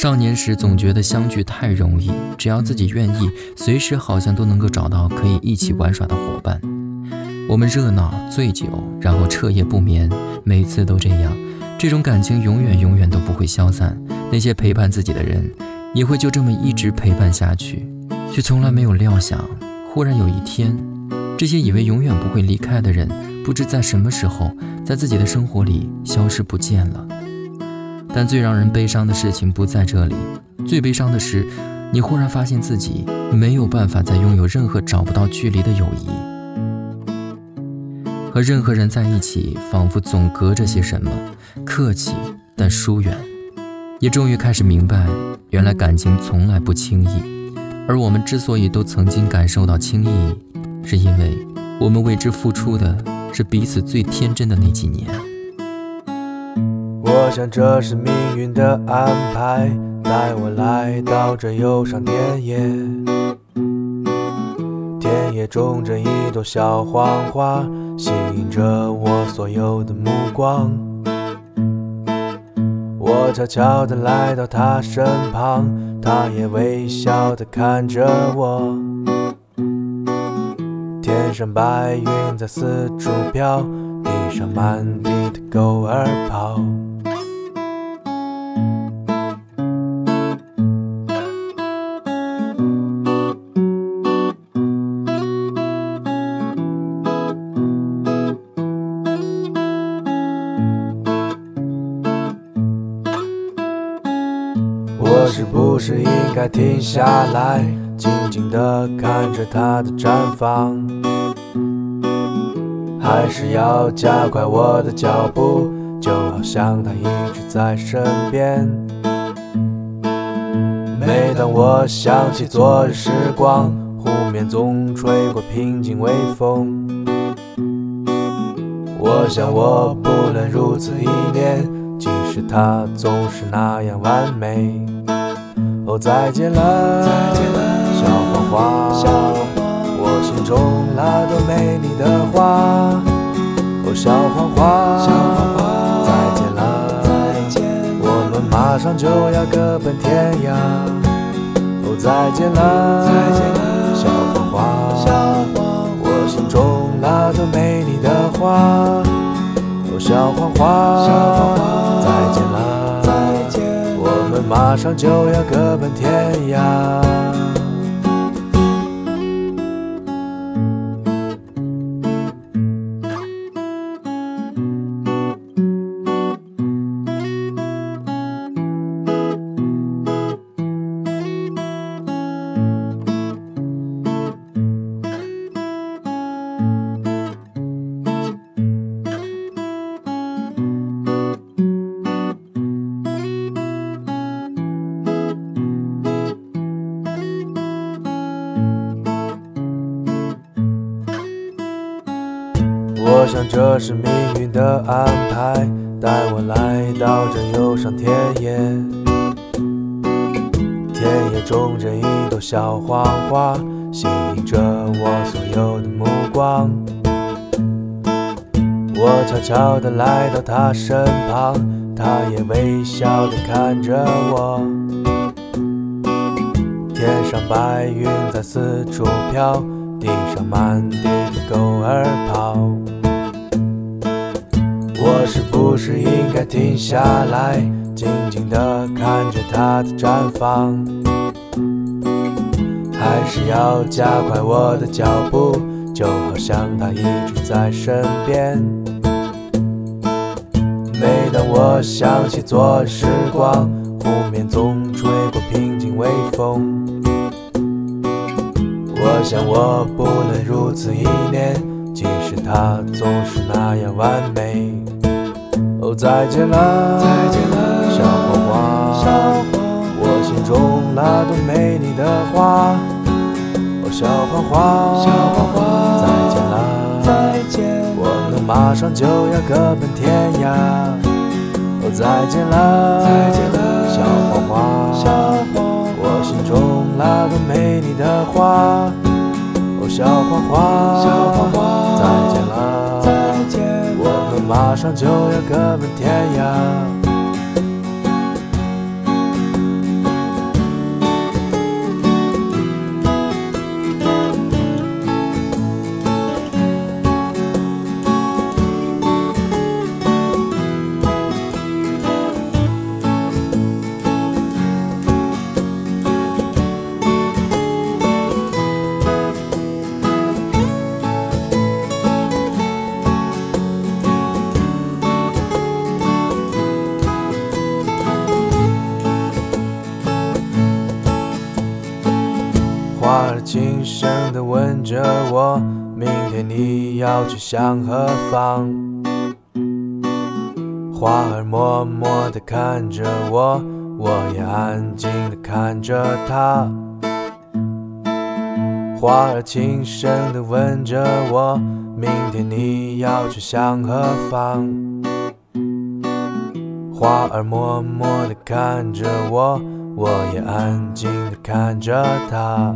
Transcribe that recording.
少年时总觉得相聚太容易，只要自己愿意，随时好像都能够找到可以一起玩耍的伙伴。我们热闹、醉酒，然后彻夜不眠，每次都这样。这种感情永远、永远都不会消散。那些陪伴自己的人，也会就这么一直陪伴下去，却从来没有料想，忽然有一天，这些以为永远不会离开的人，不知在什么时候，在自己的生活里消失不见了。但最让人悲伤的事情不在这里，最悲伤的是，你忽然发现自己没有办法再拥有任何找不到距离的友谊，和任何人在一起，仿佛总隔着些什么，客气但疏远。也终于开始明白，原来感情从来不轻易，而我们之所以都曾经感受到轻易，是因为我们为之付出的是彼此最天真的那几年。我想这是命运的安排，带我来到这忧伤田野。田野种着一朵小黄花，吸引着我所有的目光。我悄悄地来到他身旁，他也微笑地看着我。天上白云在四处飘，地上满地的狗儿跑。我是不是应该停下来，静静地看着它的绽放？还是要加快我的脚步，就好像它一直在身边？每当我想起昨日时光，湖面总吹过平静微风。我想我不能如此依恋，是它总是那样完美。哦，再见了，小黄花，我心中那朵美丽的花。哦，小黄花，再见了，我们马上就要各奔天涯。哦，再见了，再见了，马上就要各奔天涯。我想这是命运的安排，带我来到这忧伤田野。田野中着一朵小黄花，吸引着我所有的目光。我悄悄地来到她身旁，她也微笑地看着我。天上白云在四处飘，地上满地的狗儿跑。是不是应该停下来，静静地看着它的绽放？还是要加快我的脚步，就好像它一直在身边？每当我想起昨日时光，湖面总吹过平静微风。我想我不能如此依恋，即使它总是那样完美。哦，再见了，再见了，小黄花，小黄我心中那朵美丽的花。哦，小黄花，小黄花，再见了，再见，我们马上就要各奔天涯。哦，再见了，再见了，小黄花，小黄我心中那朵美丽的花。哦，小黄花，就要各奔天涯。声地问着我，明天你要去向何方？花儿默默地看着我，我也安静地看着它。花儿轻声地问着我，明天你要去向何方？花儿默默地看着我，我也安静地看着它。